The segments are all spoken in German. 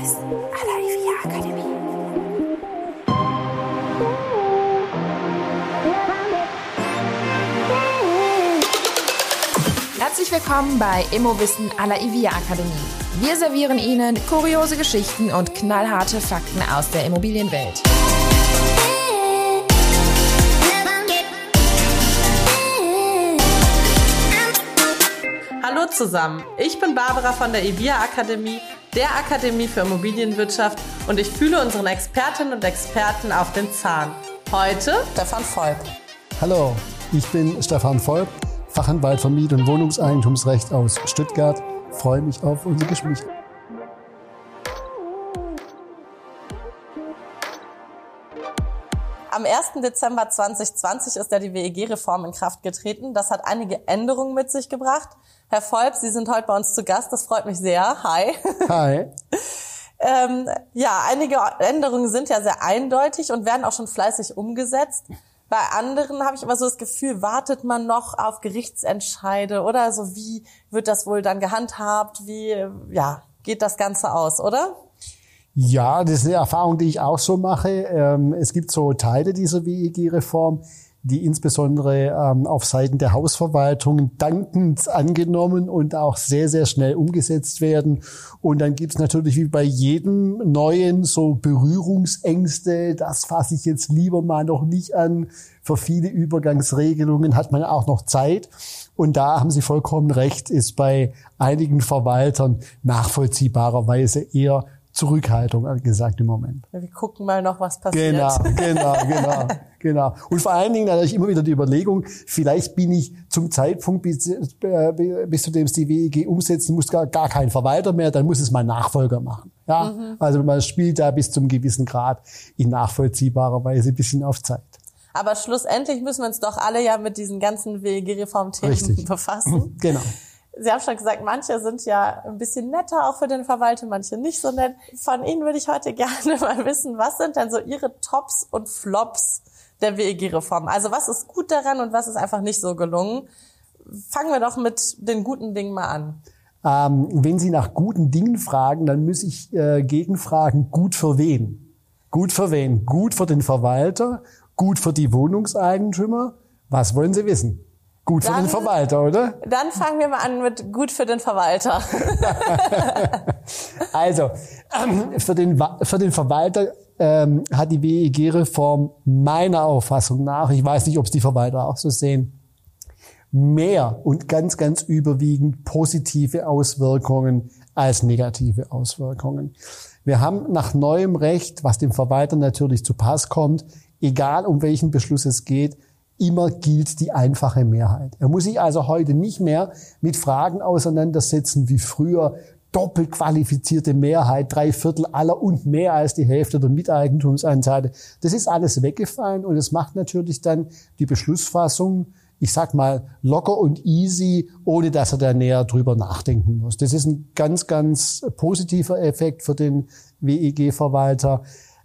Immowissen à la IVIA Akademie. Herzlich willkommen bei Immowissen à la IVIA Akademie. Wir servieren Ihnen kuriose Geschichten und knallharte Fakten aus der Immobilienwelt. Hallo zusammen, ich bin Barbara von der IVIA Akademie, der Akademie für Immobilienwirtschaft und ich fühle unseren Expertinnen und Experten auf den Zahn. Heute Stefan Volk. Hallo, ich bin Stefan Volk, Fachanwalt für Miet- und Wohnungseigentumsrecht aus Stuttgart. Freue mich auf unser Gespräch. Am 1. Dezember 2020 ist ja die WEG-Reform in Kraft getreten. Das hat einige Änderungen mit sich gebracht. Herr Volk, Sie sind heute bei uns zu Gast. Das freut mich sehr. Hi. Hi. ähm, ja, einige Änderungen sind ja sehr eindeutig und werden auch schon fleißig umgesetzt. Bei anderen habe ich immer so das Gefühl, wartet man noch auf Gerichtsentscheide oder so. Wie wird das wohl dann gehandhabt? Wie, ja, geht das Ganze aus, oder? Ja, das ist eine Erfahrung, die ich auch so mache. Ähm, es gibt so Teile dieser WEG-Reform, die insbesondere ähm, auf Seiten der Hausverwaltungen dankend angenommen und auch sehr, sehr schnell umgesetzt werden. Und dann gibt's natürlich wie bei jedem Neuen so Berührungsängste. Das fasse ich jetzt lieber mal noch nicht an. Für viele Übergangsregelungen hat man auch noch Zeit. Und da haben Sie vollkommen recht, ist bei einigen Verwaltern nachvollziehbarerweise eher Zurückhaltung angesagt im Moment. Wir gucken mal noch, was passiert. Genau, genau, genau, genau. Und vor allen Dingen natürlich immer wieder die Überlegung, vielleicht bin ich zum Zeitpunkt, bis, äh, bis zu dem es die WEG umsetzen muss, gar, gar kein Verwalter mehr, dann muss es mein Nachfolger machen. Ja, mhm. also man spielt da bis zum gewissen Grad in nachvollziehbarer Weise ein bisschen auf Zeit. Aber schlussendlich müssen wir uns doch alle ja mit diesen ganzen WEG-Reformthemen befassen. Genau. Sie haben schon gesagt, manche sind ja ein bisschen netter auch für den Verwalter, manche nicht so nett. Von Ihnen würde ich heute gerne mal wissen, was sind denn so Ihre Tops und Flops der WEG-Reform? Also was ist gut daran und was ist einfach nicht so gelungen? Fangen wir doch mit den guten Dingen mal an. Ähm, wenn Sie nach guten Dingen fragen, dann muss ich äh, gegenfragen, gut für wen? Gut für wen? Gut für den Verwalter? Gut für die Wohnungseigentümer? Was wollen Sie wissen? Gut für dann, den Verwalter, oder? Dann fangen wir mal an mit gut für den Verwalter. also, ähm, für, den, für den Verwalter ähm, hat die WEG-Reform meiner Auffassung nach, ich weiß nicht, ob es die Verwalter auch so sehen, mehr und ganz, ganz überwiegend positive Auswirkungen als negative Auswirkungen. Wir haben nach neuem Recht, was dem Verwalter natürlich zu Pass kommt, egal um welchen Beschluss es geht, immer gilt die einfache Mehrheit. Er muss sich also heute nicht mehr mit Fragen auseinandersetzen wie früher. Doppelt qualifizierte Mehrheit, drei Viertel aller und mehr als die Hälfte der Miteigentumsanteile. Das ist alles weggefallen und es macht natürlich dann die Beschlussfassung, ich sag mal, locker und easy, ohne dass er da näher drüber nachdenken muss. Das ist ein ganz, ganz positiver Effekt für den WEG-Verwalter.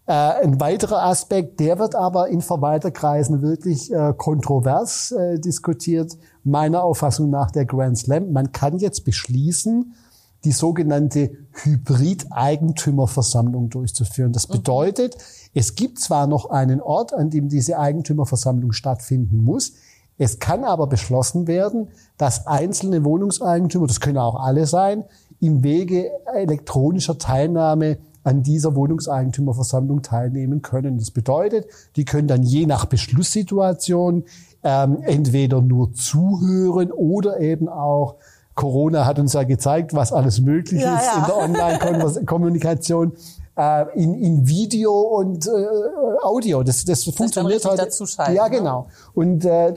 Äh, ein weiterer Aspekt, der wird aber in Verwalterkreisen wirklich äh, kontrovers äh, diskutiert, meiner Auffassung nach der Grand Slam. Man kann jetzt beschließen, die sogenannte Hybrid-Eigentümerversammlung durchzuführen. Das mhm. bedeutet, es gibt zwar noch einen Ort, an dem diese Eigentümerversammlung stattfinden muss, es kann aber beschlossen werden, dass einzelne Wohnungseigentümer, das können auch alle sein, im Wege elektronischer Teilnahme an dieser Wohnungseigentümerversammlung teilnehmen können. Das bedeutet, die können dann je nach Beschlusssituation ähm, entweder nur zuhören oder eben auch Corona hat uns ja gezeigt, was alles möglich ja, ist ja. in der Online-Kommunikation äh, in, in Video und äh, Audio. Das, das, das funktioniert heute. Ja, ne? genau. Und äh,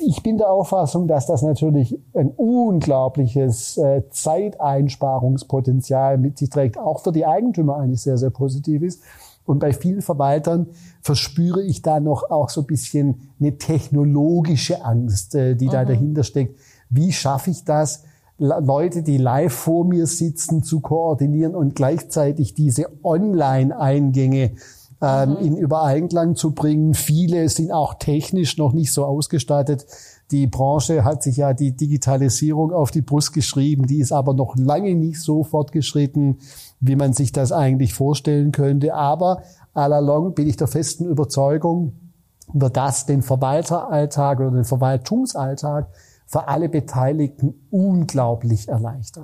ich bin der Auffassung, dass das natürlich ein unglaubliches äh, Zeiteinsparungspotenzial mit sich trägt, auch für die Eigentümer eigentlich sehr, sehr positiv ist. Und bei vielen Verwaltern verspüre ich da noch auch so ein bisschen eine technologische Angst, äh, die mhm. da dahinter steckt. Wie schaffe ich das, Leute, die live vor mir sitzen, zu koordinieren und gleichzeitig diese Online-Eingänge ähm, in Übereinklang zu bringen. Viele sind auch technisch noch nicht so ausgestattet. Die Branche hat sich ja die Digitalisierung auf die Brust geschrieben, die ist aber noch lange nicht so fortgeschritten, wie man sich das eigentlich vorstellen könnte. Aber allalong bin ich der festen Überzeugung, wird das den Verwalteralltag oder den Verwaltungsalltag für alle Beteiligten unglaublich. Unglaublich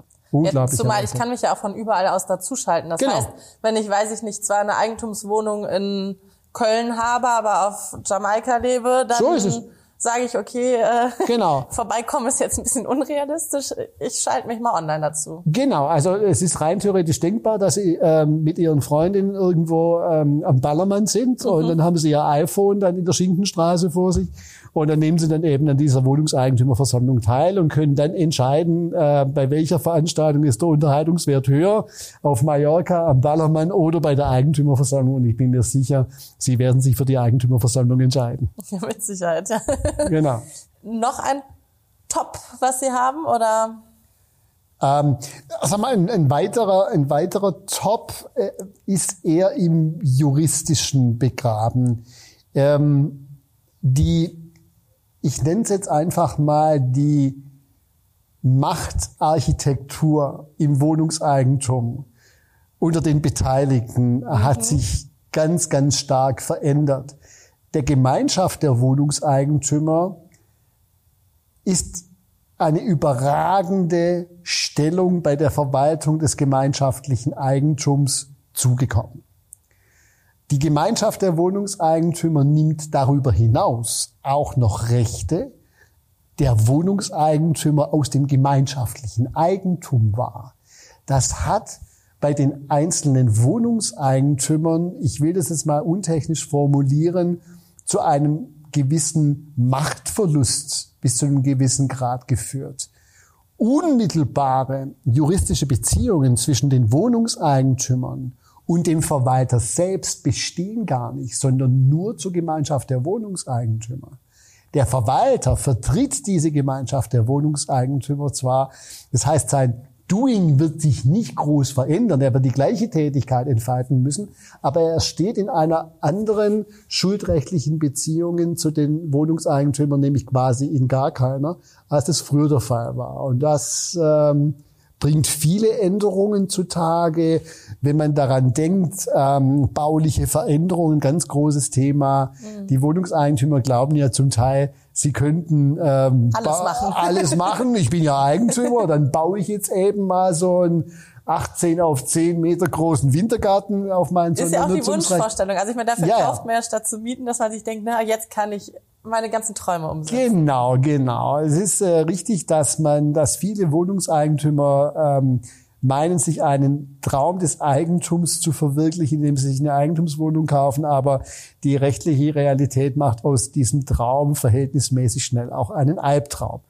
Jetzt, zumal ich kann mich ja auch von überall aus dazuschalten. Das Genau. heißt, wenn ich, weiß ich nicht, zwar eine Eigentumswohnung in Köln habe, aber auf Jamaika lebe, dann So sage ich, okay, äh, Genau. vorbeikommen ist jetzt ein bisschen unrealistisch. Ich schalte mich mal online dazu. Genau, also es ist rein theoretisch denkbar, dass Sie ähm, mit Ihren Freundinnen irgendwo ähm, am Ballermann sind und dann haben Sie Ihr iPhone dann in der Schinkenstraße vor sich und dann nehmen Sie dann eben an dieser Wohnungseigentümerversammlung teil und können dann entscheiden, äh, bei welcher Veranstaltung ist der Unterhaltungswert höher, auf Mallorca, am Ballermann oder bei der Eigentümerversammlung und ich bin mir sicher, Sie werden sich für die Eigentümerversammlung entscheiden. Ja, mit Sicherheit, ja. Genau. Noch ein Top, was Sie haben, oder? Ähm, sag mal, ein, ein weiterer, ein weiterer Top äh, ist eher im juristischen begraben. Ähm, die, ich nenne es jetzt einfach mal die Machtarchitektur im Wohnungseigentum unter den Beteiligten hat sich ganz, ganz stark verändert. Der Gemeinschaft der Wohnungseigentümer ist eine überragende Stellung bei der Verwaltung des gemeinschaftlichen Eigentums zugekommen. Die Gemeinschaft der Wohnungseigentümer nimmt darüber hinaus auch noch Rechte der Wohnungseigentümer aus dem gemeinschaftlichen Eigentum wahr. Das hat bei den einzelnen Wohnungseigentümern, ich will das jetzt mal untechnisch formulieren, zu einem gewissen Machtverlust bis zu einem gewissen Grad geführt. Unmittelbare juristische Beziehungen zwischen den Wohnungseigentümern und dem Verwalter selbst bestehen gar nicht, sondern nur zur Gemeinschaft der Wohnungseigentümer. Der Verwalter vertritt diese Gemeinschaft der Wohnungseigentümer zwar, das heißt, sein Doing wird sich nicht groß verändern, er wird die gleiche Tätigkeit entfalten müssen, aber er steht in einer anderen schuldrechtlichen Beziehungen zu den Wohnungseigentümern, nämlich quasi in gar keiner, als das früher der Fall war. Und das ähm, bringt viele Änderungen zutage. Wenn man daran denkt, ähm, bauliche Veränderungen, ganz großes Thema. Die Wohnungseigentümer glauben ja zum Teil, sie könnten ähm, Alles machen. alles machen. Ich bin ja Eigentümer, dann baue ich jetzt eben mal so einen 18 auf 10 Meter großen Wintergarten auf meinen Ist ja auch die. Wunschvorstellung. Also ich meine, dafür ja. kauft man ja statt zu mieten, dass man sich denkt, na, jetzt kann ich meine ganzen Träume umsetzen. Genau, genau. Es ist äh, richtig, dass man, dass viele Wohnungseigentümer ähm, meinen, sich einen Traum des Eigentums zu verwirklichen, indem sie sich eine Eigentumswohnung kaufen, aber die rechtliche Realität macht aus diesem Traum verhältnismäßig schnell auch einen Albtraum.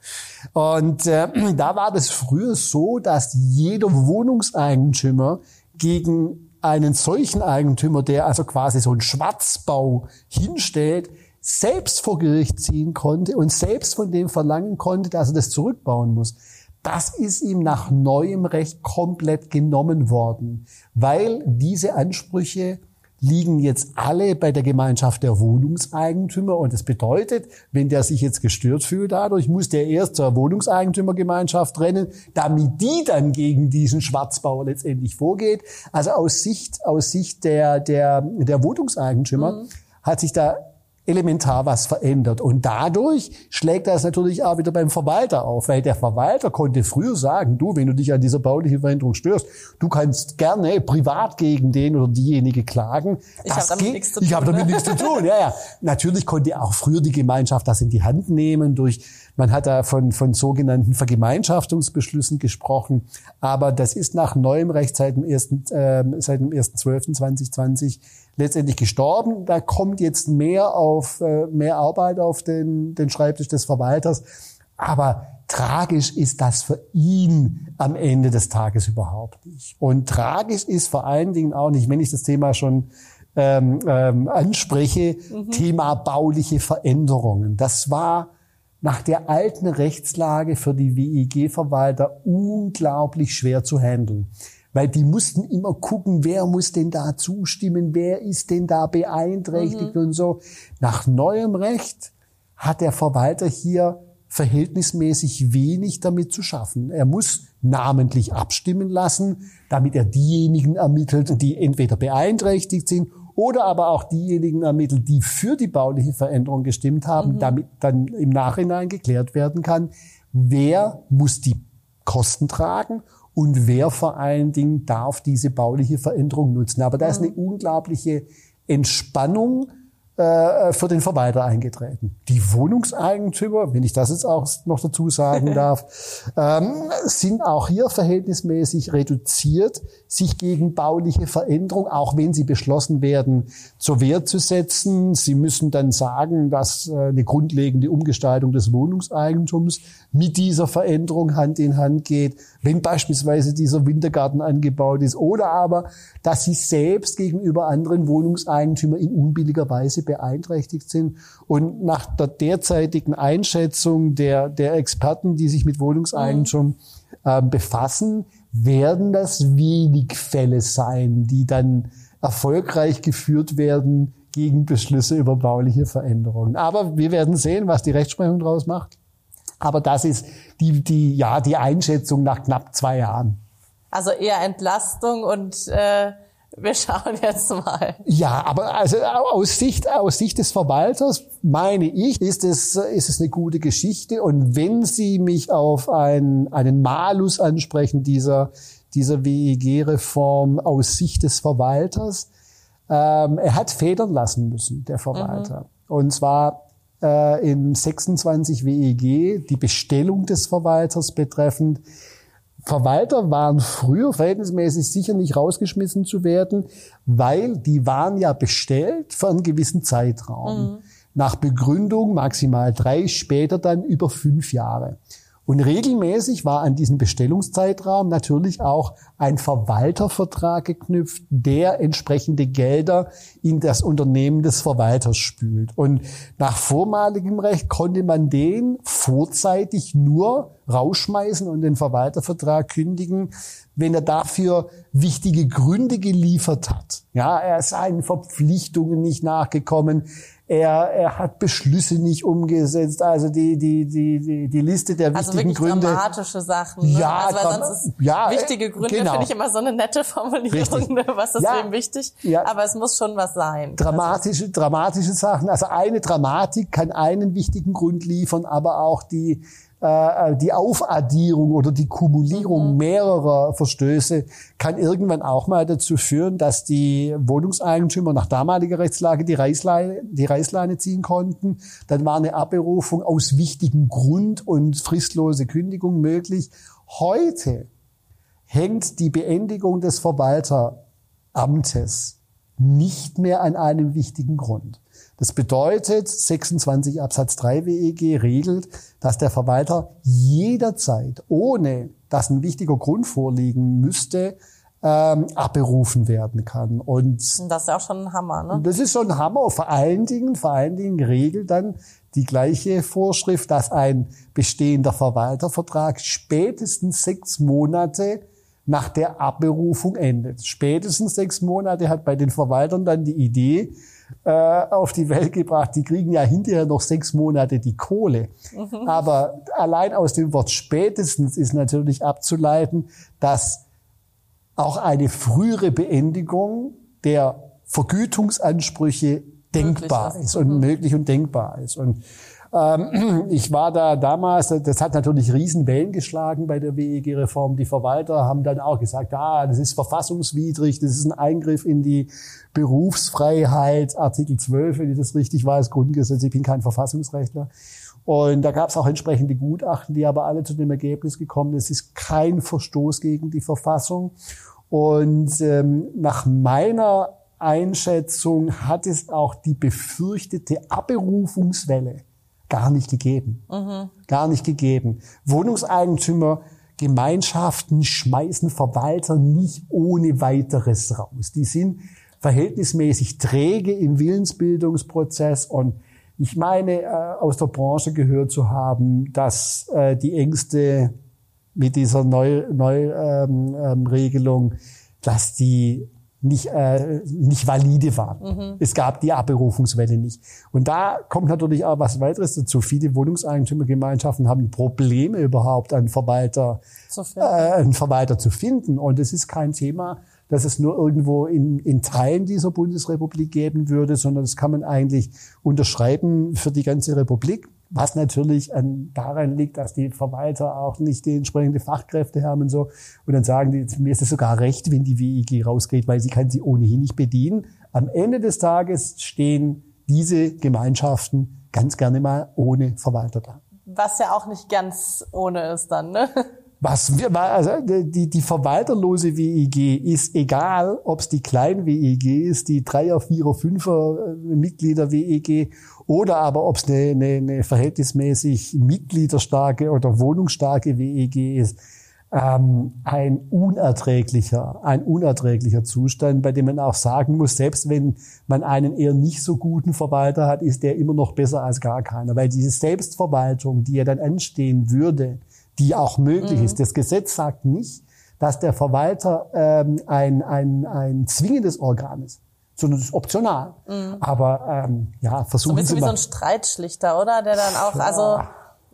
Und äh, da war das früher so, dass jeder Wohnungseigentümer gegen einen solchen Eigentümer, der also quasi so einen Schwarzbau hinstellt, selbst vor Gericht ziehen konnte und selbst von dem verlangen konnte, dass er das zurückbauen muss. Das ist ihm nach neuem Recht komplett genommen worden, weil diese Ansprüche liegen jetzt alle bei der Gemeinschaft der Wohnungseigentümer. Und das bedeutet, wenn der sich jetzt gestört fühlt dadurch, muss der erst zur Wohnungseigentümergemeinschaft rennen, damit die dann gegen diesen Schwarzbauer letztendlich vorgeht. Also aus Sicht, aus Sicht der, der, der Wohnungseigentümer hat sich da elementar was verändert. Und dadurch schlägt das natürlich auch wieder beim Verwalter auf, weil der Verwalter konnte früher sagen, du, wenn du dich an dieser baulichen Veränderung störst, du kannst gerne privat gegen den oder diejenige klagen. Ich hab damit nichts zu Ich habe damit ne? nichts zu tun. Ja, ja. Natürlich konnte auch früher die Gemeinschaft das in die Hand nehmen durch, man hat da von, von sogenannten Vergemeinschaftungsbeschlüssen gesprochen. Aber das ist nach neuem Recht seit dem 1., ähm, seit dem 1.12.2020 letztendlich gestorben. Da kommt jetzt mehr auf, äh, mehr Arbeit auf den, den Schreibtisch des Verwalters. Aber tragisch ist das für ihn am Ende des Tages überhaupt nicht. Und tragisch ist vor allen Dingen auch nicht, wenn ich das Thema schon ähm, ähm, anspreche, Thema bauliche Veränderungen. Das war nach der alten Rechtslage für die WEG-Verwalter unglaublich schwer zu handeln. Weil die mussten immer gucken, wer muss denn da zustimmen, wer ist denn da beeinträchtigt mhm. und so. Nach neuem Recht hat der Verwalter hier verhältnismäßig wenig damit zu schaffen. Er muss namentlich abstimmen lassen, damit er diejenigen ermittelt, die entweder beeinträchtigt sind oder aber auch diejenigen ermittelt, die für die bauliche Veränderung gestimmt haben, mhm. damit dann im Nachhinein geklärt werden kann, wer muss die Kosten tragen und wer vor allen Dingen darf diese bauliche Veränderung nutzen. Aber da ist mhm. eine unglaubliche Entspannung äh, für den Verwalter eingetreten. Die Wohnungseigentümer, wenn ich das jetzt auch noch dazu sagen darf, ähm, sind auch hier verhältnismäßig reduziert, sich gegen bauliche Veränderung, auch wenn sie beschlossen werden, zur Wehr zu setzen. Sie müssen dann sagen, dass äh, eine grundlegende Umgestaltung des Wohnungseigentums mit dieser Veränderung Hand in Hand geht, wenn beispielsweise dieser Wintergarten angebaut ist oder aber, dass sie selbst gegenüber anderen Wohnungseigentümern in unbilliger Weise beeinträchtigt sind. Und nach der derzeitigen Einschätzung der, der Experten, die sich mit Wohnungseigentum äh, befassen, werden das wenig Fälle sein, die dann erfolgreich geführt werden gegen Beschlüsse über bauliche Veränderungen. Aber wir werden sehen, was die Rechtsprechung daraus macht. Aber das ist die, die, ja, die Einschätzung nach knapp zwei Jahren. Also eher Entlastung und äh, wir schauen jetzt mal. Ja, aber also aus Sicht, aus Sicht des Verwalters meine ich, ist es, ist es eine gute Geschichte. Und wenn Sie mich auf einen, einen Malus ansprechen dieser, dieser WEG-Reform aus Sicht des Verwalters, ähm, er hat federn lassen müssen, der Verwalter. Mhm. Und zwar äh, in 26 WEG die Bestellung des Verwalters betreffend Verwalter waren früher verhältnismäßig sicher nicht rausgeschmissen zu werden, weil die waren ja bestellt für einen gewissen Zeitraum. Mhm. Nach Begründung maximal drei, später dann über fünf Jahre. Und regelmäßig war an diesen Bestellungszeitraum natürlich auch ein Verwaltervertrag geknüpft, der entsprechende Gelder in das Unternehmen des Verwalters spült. Und nach vormaligem Recht konnte man den vorzeitig nur rausschmeißen und den Verwaltervertrag kündigen, wenn er dafür wichtige Gründe geliefert hat. Ja, er ist seinen Verpflichtungen nicht nachgekommen er, er hat Beschlüsse nicht umgesetzt. Also die, die, die, die, die Liste der also wichtigen Gründe. Also dramatische Sachen. Ne? Ja, also weil sonst ist ja, wichtige Gründe genau. finde ich immer so eine nette Formulierung. Ne? Was ist ja, wem wichtig? Ja. Aber es muss schon was sein. Dramatische, also. dramatische Sachen. Also eine Dramatik kann einen wichtigen Grund liefern, aber auch die äh, die Aufaddierung oder die Kumulierung mhm. mehrerer Verstöße kann irgendwann auch mal dazu führen, dass die Wohnungseigentümer nach damaliger Rechtslage die Reißleine, die Reißleine ziehen konnten. Dann war eine Abberufung aus wichtigem Grund und fristlose Kündigung möglich. Heute hängt die Beendigung des Verwalteramtes nicht mehr an einem wichtigen Grund. Das bedeutet, 26 Absatz 3 WEG regelt, dass der Verwalter jederzeit, ohne dass ein wichtiger Grund vorliegen müsste, ähm, abberufen werden kann. Und das ist ja auch schon ein Hammer, ne? Das ist schon ein Hammer. Vor allen Dingen, vor allen Dingen regelt dann die gleiche Vorschrift, dass ein bestehender Verwaltervertrag spätestens sechs Monate nach der Abberufung endet. Spätestens sechs Monate hat bei den Verwaltern dann die Idee, äh, auf die Welt gebracht. Die kriegen ja hinterher noch sechs Monate die Kohle. Mhm. Aber allein aus dem Wort spätestens ist natürlich abzuleiten, dass auch eine frühere Beendigung der Vergütungsansprüche denkbar ist und mhm. möglich und denkbar ist. Und ich war da damals, das hat natürlich Riesenwellen geschlagen bei der WEG-Reform. Die Verwalter haben dann auch gesagt, ah, das ist verfassungswidrig, das ist ein Eingriff in die Berufsfreiheit, Artikel 12, wenn ich das richtig weiß, Grundgesetz, ich bin kein Verfassungsrechtler. Und da gab es auch entsprechende Gutachten, die aber alle zu dem Ergebnis gekommen, es ist kein Verstoß gegen die Verfassung. Und ähm, nach meiner Einschätzung hat es auch die befürchtete Abberufungswelle gar nicht gegeben. Mhm. Gar nicht gegeben. Wohnungseigentümer, Gemeinschaften schmeißen Verwalter nicht ohne weiteres raus. Die sind verhältnismäßig träge im Willensbildungsprozess und ich meine, äh, aus der Branche gehört zu haben, dass äh, die Ängste mit dieser Neuregelung, Neu, ähm, ähm, dass die nicht, äh, nicht valide waren. Mhm. Es gab die Abberufungswelle nicht. Und da kommt natürlich auch was weiteres dazu. Viele Wohnungseigentümergemeinschaften haben Probleme überhaupt, einen Verwalter, äh, einen Verwalter zu finden. Und es ist kein Thema, dass es nur irgendwo in, in Teilen dieser Bundesrepublik geben würde, sondern das kann man eigentlich unterschreiben für die ganze Republik. Was natürlich an, daran liegt, dass die Verwalter auch nicht die entsprechende Fachkräfte haben und so. Und dann sagen die, mir ist es sogar recht, wenn die WIG rausgeht, weil sie kann sie ohnehin nicht bedienen. Am Ende des Tages stehen diese Gemeinschaften ganz gerne mal ohne Verwalter da. Was ja auch nicht ganz ohne ist dann, ne? Was also die, die verwalterlose WEG ist egal, ob es die kleine WEG ist, die Dreier, Vierer, Fünfer äh, oder aber ob es eine, eine, eine verhältnismäßig mitgliederstarke oder wohnungsstarke WEG ist. Ähm, ein unerträglicher, ein unerträglicher Zustand, bei dem man auch sagen muss, selbst wenn man einen eher nicht so guten Verwalter hat, ist der immer noch besser als gar keiner, weil diese Selbstverwaltung, die ja dann anstehen würde, die auch möglich mhm. ist. Das Gesetz sagt nicht, dass der Verwalter ähm, ein, ein, ein zwingendes Organ ist, sondern es ist optional. Mhm. Aber ähm, ja, versuchen so ein Sie mal. wie so ein Streitschlichter, oder? Der dann auch, also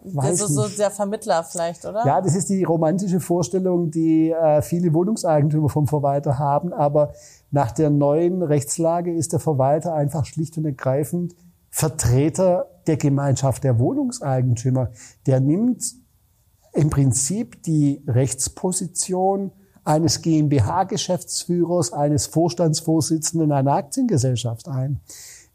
Weiß so, so der Vermittler vielleicht, oder? Ja, das ist die romantische Vorstellung, die äh, viele Wohnungseigentümer vom Verwalter haben. Aber nach der neuen Rechtslage ist der Verwalter einfach schlicht und ergreifend Vertreter der Gemeinschaft der Wohnungseigentümer. Der nimmt im Prinzip die Rechtsposition eines GmbH-Geschäftsführers, eines Vorstandsvorsitzenden einer Aktiengesellschaft ein.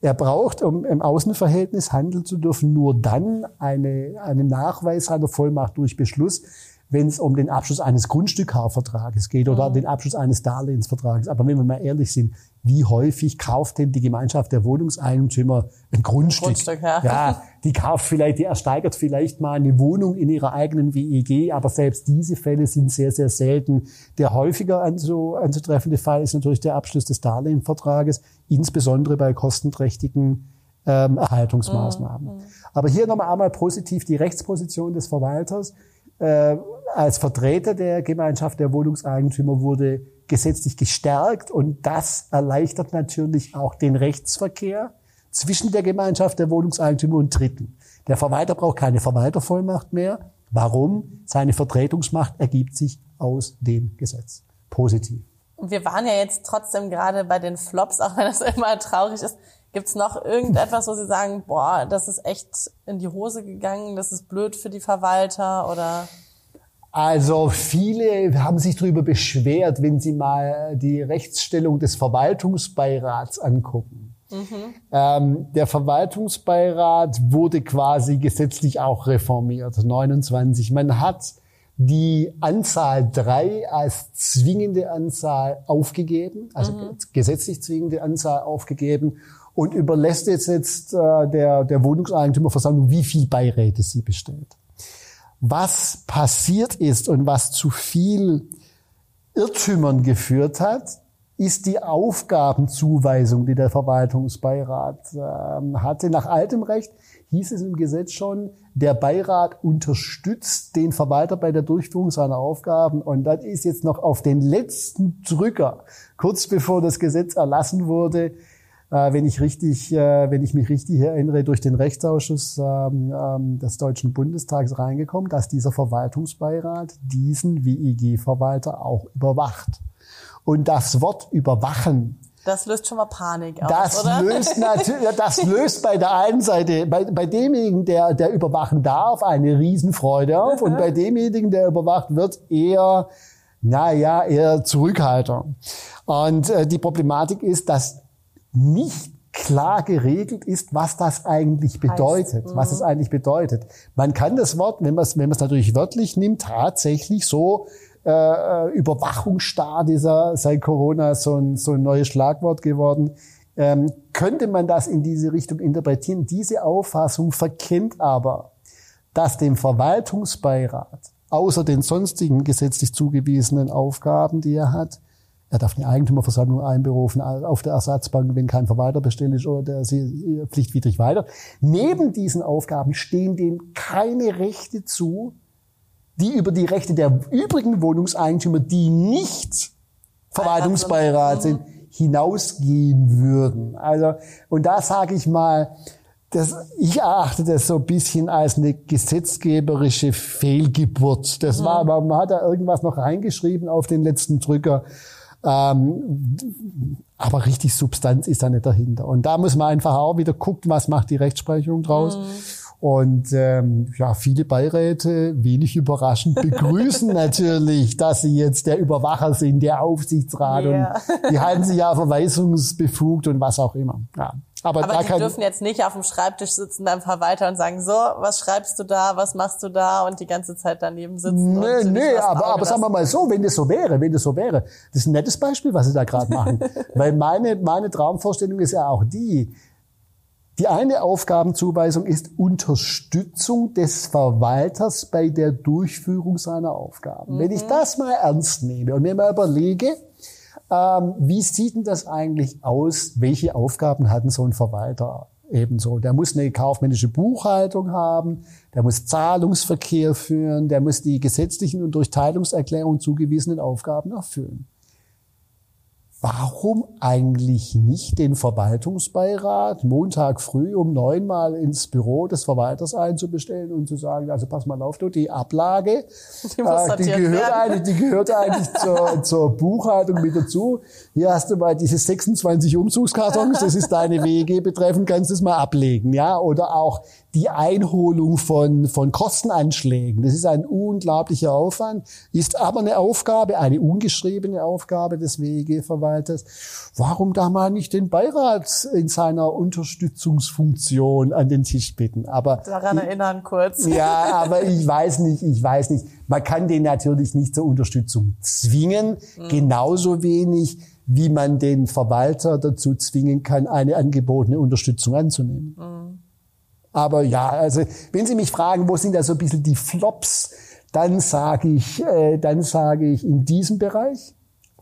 Er braucht, um im Außenverhältnis handeln zu dürfen, nur dann eine, einen Nachweis seiner Vollmacht durch Beschluss, wenn es um den Abschluss eines Grundstückkaufvertrages geht oder mhm. den Abschluss eines Darlehensvertrages. Aber wenn wir mal ehrlich sind, wie häufig kauft denn die Gemeinschaft der Wohnungseigentümer ein Grundstück? Grundstück ja. ja, die kauft vielleicht, die ersteigert vielleicht mal eine Wohnung in ihrer eigenen WEG, aber selbst diese Fälle sind sehr, sehr selten. Der häufiger anzutreffende Fall ist natürlich der Abschluss des Darlehensvertrages, insbesondere bei kostenträchtigen ähm, Erhaltungsmaßnahmen. Mhm. Aber hier nochmal einmal positiv die Rechtsposition des Verwalters äh, als Vertreter der Gemeinschaft der Wohnungseigentümer wurde gesetzlich gestärkt und das erleichtert natürlich auch den Rechtsverkehr zwischen der Gemeinschaft der Wohnungseigentümer und Dritten. Der Verwalter braucht keine Verwaltervollmacht mehr. Warum? Seine Vertretungsmacht ergibt sich aus dem Gesetz. Positiv. Wir waren ja jetzt trotzdem gerade bei den Flops, auch wenn das immer traurig ist. Gibt's noch irgendetwas, wo Sie sagen, boah, das ist echt in die Hose gegangen, das ist blöd für die Verwalter oder? Also viele haben sich darüber beschwert, wenn sie mal die Rechtsstellung des Verwaltungsbeirats angucken. Mhm. Ähm, der Verwaltungsbeirat wurde quasi gesetzlich auch reformiert, 29. Man hat die Anzahl drei als zwingende Anzahl aufgegeben, also mhm. gesetzlich zwingende Anzahl aufgegeben und überlässt jetzt, jetzt äh, der, der Wohnungseigentümerversammlung, wie viel Beiräte sie bestellt. Was passiert ist und was zu viel Irrtümern geführt hat, ist die Aufgabenzuweisung, die der Verwaltungsbeirat äh, hatte. Nach altem Recht hieß es im Gesetz schon, der Beirat unterstützt den Verwalter bei der Durchführung seiner Aufgaben. Und das ist jetzt noch auf den letzten Drücker, kurz bevor das Gesetz erlassen wurde, wenn ich richtig, äh, wenn ich mich richtig erinnere, durch den Rechtsausschuss ähm, ähm, des Deutschen Bundestags reingekommen, dass dieser Verwaltungsbeirat diesen WIG-Verwalter auch überwacht. Und das Wort überwachen das löst schon mal Panik aus, das oder? Löst natürlich, das löst bei der einen Seite, bei, bei demjenigen, der, der überwachen darf, eine Riesenfreude auf und bei demjenigen, der überwacht wird, eher, na ja, eher Zurückhaltung. Und äh, die Problematik ist, dass nicht klar geregelt ist, was das eigentlich bedeutet, was es mhm. eigentlich bedeutet. Man kann das Wort, wenn man es wenn man es natürlich wörtlich nimmt, tatsächlich so äh, äh Überwachungsstaat dieser seit Corona so ein, so ein neues Schlagwort geworden. Ähm, könnte man das in diese Richtung interpretieren? Diese Auffassung verkennt aber, dass dem Verwaltungsbeirat außer den sonstigen gesetzlich zugewiesenen Aufgaben, die er hat, er darf eine Eigentümerversammlung einberufen auf der Ersatzbank, wenn kein Verwalter bestellt ist oder sie pflichtwidrig weiter. Neben diesen Aufgaben stehen dem keine Rechte zu, die über die Rechte der übrigen Wohnungseigentümer, die nicht Verwaltungsbeirat sind, hinausgehen würden. Also, und da sage ich mal, das, ich erachte das so ein bisschen als eine gesetzgeberische Fehlgeburt. Das war, mhm. man hat da irgendwas noch reingeschrieben auf den letzten Drücker. Ähm, aber richtig Substanz ist da nicht dahinter. Und da muss man einfach auch wieder gucken, was macht die Rechtsprechung draus. Mhm. Und ähm, ja, viele Beiräte, wenig überraschend, begrüßen natürlich, dass sie jetzt der Überwacher sind, der Aufsichtsrat yeah. und die halten sich ja verweisungsbefugt und was auch immer. Ja. Aber, aber die dürfen jetzt nicht auf dem Schreibtisch sitzen beim Verwalter und sagen, so, was schreibst du da, was machst du da und die ganze Zeit daneben sitzen. Nee, nee, aber, aber sagen wir mal so, wenn das so wäre, wenn das so wäre, das ist ein nettes Beispiel, was sie da gerade machen. Weil meine, meine Traumvorstellung ist ja auch die, die eine Aufgabenzuweisung ist Unterstützung des Verwalters bei der Durchführung seiner Aufgaben. Mhm. Wenn ich mhm. das mal ernst nehme und mir mal überlege, ähm, wie sieht denn das eigentlich aus? Welche Aufgaben hat denn so ein Verwalter ebenso? Der muss eine kaufmännische Buchhaltung haben, der muss Zahlungsverkehr führen, der muss die gesetzlichen und durch Teilungserklärung zugewiesenen Aufgaben erfüllen warum eigentlich nicht den Verwaltungsbeirat Montag früh um neun mal ins Büro des Verwalters einzubestellen und zu sagen, also pass mal auf, du, die Ablage, die, äh, die gehört, eigentlich, die gehört eigentlich zur, zur Buchhaltung mit dazu. Hier hast du mal diese 26 Umzugskartons, das ist deine WG betreffend, kannst du es mal ablegen, ja, oder auch die Einholung von, von Kostenanschlägen. Das ist ein unglaublicher Aufwand, ist aber eine Aufgabe, eine ungeschriebene Aufgabe des WEG-Verwalters. Warum da mal nicht den Beirat in seiner Unterstützungsfunktion an den Tisch bitten? Aber daran erinnern kurz. Ja, aber ich weiß nicht, ich weiß nicht. Man kann den natürlich nicht zur Unterstützung zwingen, mhm. genauso wenig wie man den Verwalter dazu zwingen kann, eine angebotene Unterstützung anzunehmen. Mhm. Aber ja, also wenn Sie mich fragen, wo sind da so ein bisschen die Flops, dann sage ich, äh, dann sage ich in diesem Bereich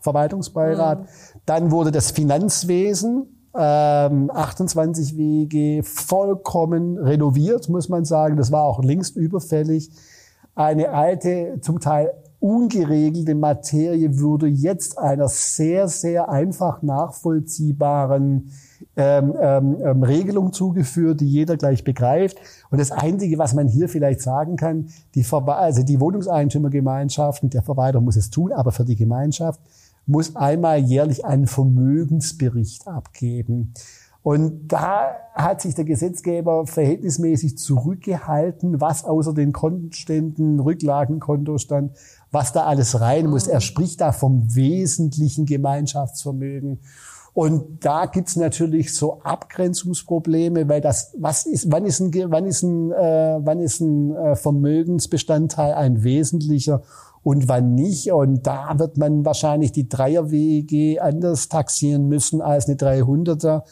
Verwaltungsbeirat. Mhm. Dann wurde das Finanzwesen ähm, 28 Wege vollkommen renoviert, muss man sagen. Das war auch längst überfällig. Eine alte, zum Teil ungeregelte Materie würde jetzt einer sehr, sehr einfach nachvollziehbaren ähm, ähm, ähm, Regelung zugeführt, die jeder gleich begreift. Und das Einzige, was man hier vielleicht sagen kann, die, Ver also die Wohnungseigentümergemeinschaften, der Verwalter muss es tun, aber für die Gemeinschaft muss einmal jährlich einen Vermögensbericht abgeben. Und da hat sich der Gesetzgeber verhältnismäßig zurückgehalten, was außer den Kontenständen, Rücklagenkontostand, was da alles rein muss. Er spricht da vom wesentlichen Gemeinschaftsvermögen. Und da gibt's natürlich so Abgrenzungsprobleme, weil das, was ist, wann ist ein, wann ist ein, äh, wann ist ein äh, Vermögensbestandteil ein wesentlicher und wann nicht? Und da wird man wahrscheinlich die Dreier-WEG anders taxieren müssen als eine 300er.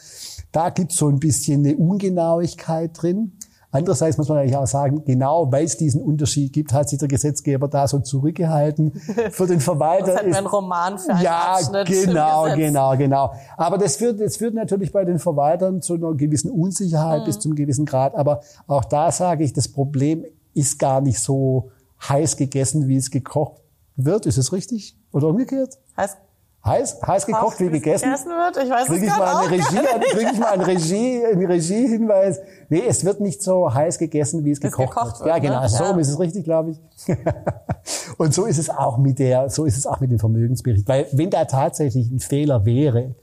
Da gibt's so ein bisschen eine Ungenauigkeit drin. Andererseits muss man eigentlich auch sagen, genau weil es diesen Unterschied gibt, hat sich der Gesetzgeber da so zurückgehalten. Für den Verwalter das ist ein Roman für einen Ja, Abschnitt genau, genau, genau. Aber das führt, das führt natürlich bei den Verwaltern zu einer gewissen Unsicherheit mhm. bis zum gewissen Grad. Aber auch da sage ich, das Problem ist gar nicht so heiß gegessen, wie es gekocht wird. Ist es richtig? Oder umgekehrt? Heiß heiß, heiß gekocht wie gegessen. gegessen wird. Ich weiß krieg es ich mal eine Regie, krieg ich mal einen Regie, einen Regiehinweis. Nee, es wird nicht so heiß gegessen, wie es gekocht, gekocht, wird. Ja, genau. Ne? So ja. ist es richtig, glaube ich. Und so ist es auch mit der, so ist es auch mit dem Vermögensbericht. Weil wenn da tatsächlich ein Fehler wäre,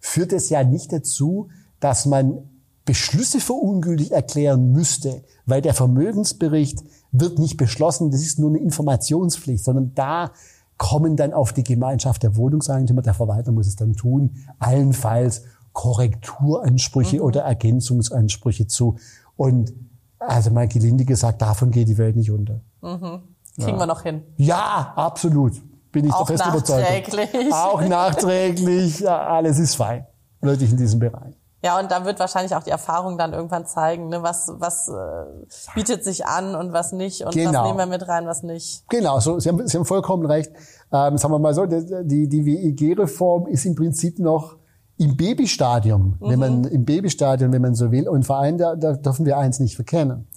führt es ja nicht dazu, dass man Beschlüsse für ungültig erklären müsste, weil der Vermögensbericht wird nicht beschlossen. Das ist nur eine Informationspflicht, sondern da kommen dann auf die Gemeinschaft der Wohnungseigentümer. Der Verwalter muss es dann tun, allenfalls Korrekturansprüche mhm. oder Ergänzungsansprüche zu. Und also mal gelinde gesagt, davon geht die Welt nicht unter. Mhm. Kriegen ja. wir noch hin. Ja, absolut. Bin ich Auch der festen Überzeugung. Auch nachträglich. Ja, alles ist fein. Wirklich in diesem Bereich. Ja, und da wird wahrscheinlich auch die Erfahrung dann irgendwann zeigen, ne, was, was äh, bietet sich an und was nicht und genau. was nehmen wir mit rein, was nicht. Genau, so, Sie, haben, Sie haben vollkommen recht. Ähm, sagen wir mal so, die, die WEG-Reform ist im Prinzip noch im Babystadium, mhm. wenn man im Babystadium, wenn man so will. Und vor allem, da, da dürfen wir eins nicht verkennen.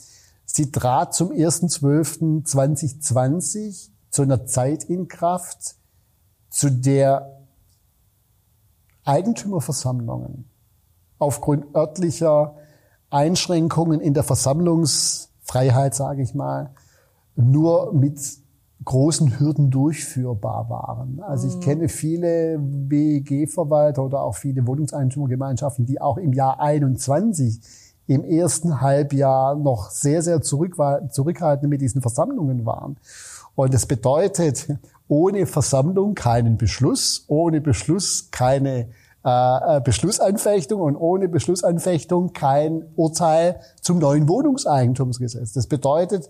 Sie trat zum 1.12.2020 zu einer Zeit in Kraft, zu der Eigentümerversammlungen aufgrund örtlicher Einschränkungen in der Versammlungsfreiheit, sage ich mal, nur mit großen Hürden durchführbar waren. Also ich mhm. kenne viele WEG-Verwalter oder auch viele Wohnungseigentümergemeinschaften, die auch im Jahr 21 im ersten Halbjahr noch sehr, sehr zurückhaltend mit diesen Versammlungen waren. Und das bedeutet, ohne Versammlung keinen Beschluss, ohne Beschluss keine äh, äh, Beschlussanfechtung und ohne Beschlussanfechtung kein Urteil zum neuen Wohnungseigentumsgesetz. Das bedeutet,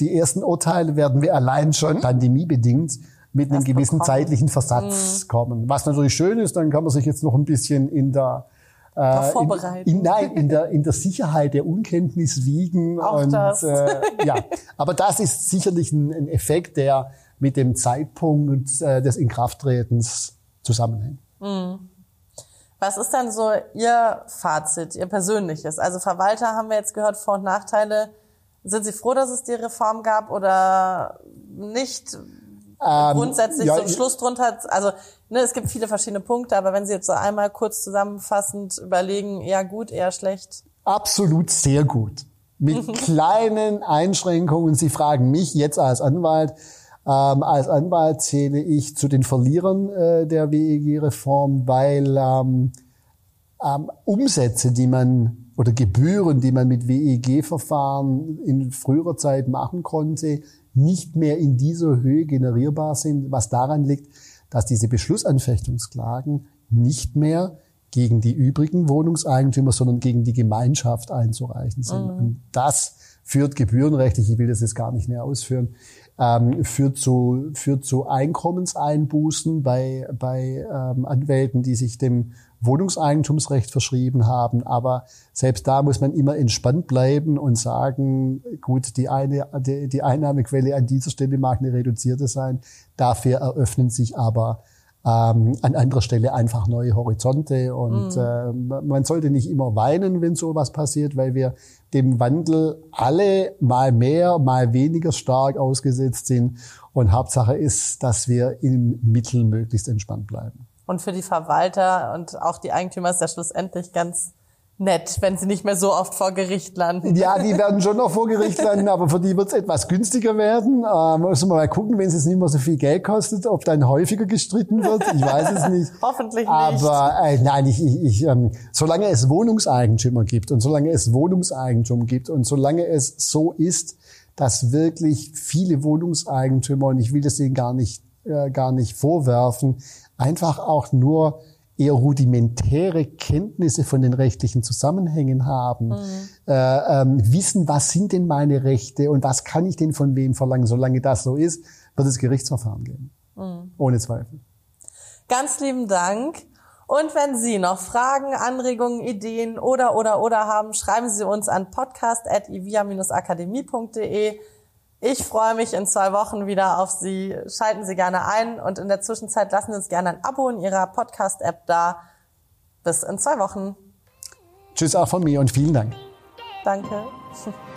die ersten Urteile werden wir allein schon pandemiebedingt mit einem gewissen bekommen. zeitlichen Versatz mhm. kommen. Was natürlich schön ist, dann kann man sich jetzt noch ein bisschen in der äh, vorbereiten. In, in, nein, in der, in der Sicherheit der Unkenntnis wiegen. Auch und, das. Äh, ja, aber das ist sicherlich ein, ein Effekt, der mit dem Zeitpunkt äh, des Inkrafttretens zusammenhängt. Mhm. Was ist dann so Ihr Fazit, Ihr persönliches? Also Verwalter haben wir jetzt gehört, Vor- und Nachteile. Sind Sie froh, dass es die Reform gab oder nicht? Ähm, Grundsätzlich ja, ein Schluss drunter. Also ne, es gibt viele verschiedene Punkte, aber wenn Sie jetzt so einmal kurz zusammenfassend überlegen, eher gut, eher schlecht. Absolut sehr gut. Mit kleinen Einschränkungen. Sie fragen mich jetzt als Anwalt, ähm, als Anwalt zähle ich zu den Verlierern äh, der WEG-Reform, weil ähm, ähm, Umsätze, die man oder Gebühren, die man mit WEG-Verfahren in früherer Zeit machen konnte, nicht mehr in dieser Höhe generierbar sind, was daran liegt, dass diese Beschlussanfechtungsklagen nicht mehr gegen die übrigen Wohnungseigentümer, sondern gegen die Gemeinschaft einzureichen sind. Mhm. Und das führt gebührenrechtlich, ich will das jetzt gar nicht näher ausführen, ähm, führt zu, führt zu Einkommenseinbußen bei, bei ähm, Anwälten, die sich dem Wohnungseigentumsrecht verschrieben haben. Aber selbst da muss man immer entspannt bleiben und sagen, gut, die, eine, die, die Einnahmequelle an dieser Stelle mag eine reduzierte sein. Dafür eröffnen sich aber ähm, an anderer Stelle einfach neue Horizonte. Und mhm. äh, man sollte nicht immer weinen, wenn sowas passiert, weil wir dem Wandel alle mal mehr, mal weniger stark ausgesetzt sind. Und Hauptsache ist, dass wir im Mittel möglichst entspannt bleiben. Und für die Verwalter und auch die Eigentümer ist ja schlussendlich ganz nett, wenn sie nicht mehr so oft vor Gericht landen. Ja, die werden schon noch vor Gericht landen, aber für die wird es etwas günstiger werden. Ähm, müssen wir mal gucken, wenn es jetzt nicht mehr so viel Geld kostet, ob dann häufiger gestritten wird. Ich weiß es nicht. Hoffentlich nicht. Aber äh, nein, ich, ich, ich, ähm, solange es Wohnungseigentümer gibt und solange es Wohnungseigentum gibt und solange es so ist, dass wirklich viele Wohnungseigentümer, und ich will das denen gar nicht, äh, gar nicht vorwerfen, einfach auch nur eher rudimentäre Kenntnisse von den rechtlichen Zusammenhängen haben, mhm. äh, ähm, wissen, was sind denn meine Rechte und was kann ich denn von wem verlangen. Solange das so ist, wird es Gerichtsverfahren geben. Mhm. Ohne Zweifel. Ganz lieben Dank. Und wenn Sie noch Fragen, Anregungen, Ideen oder, oder, oder haben, schreiben Sie uns an podcast.ivia-akademie.de. Ich freue mich in zwei Wochen wieder auf Sie. Schalten Sie gerne ein und in der Zwischenzeit lassen Sie uns gerne ein Abo in Ihrer Podcast-App da. Bis in zwei Wochen. Tschüss auch von mir und vielen Dank. Danke.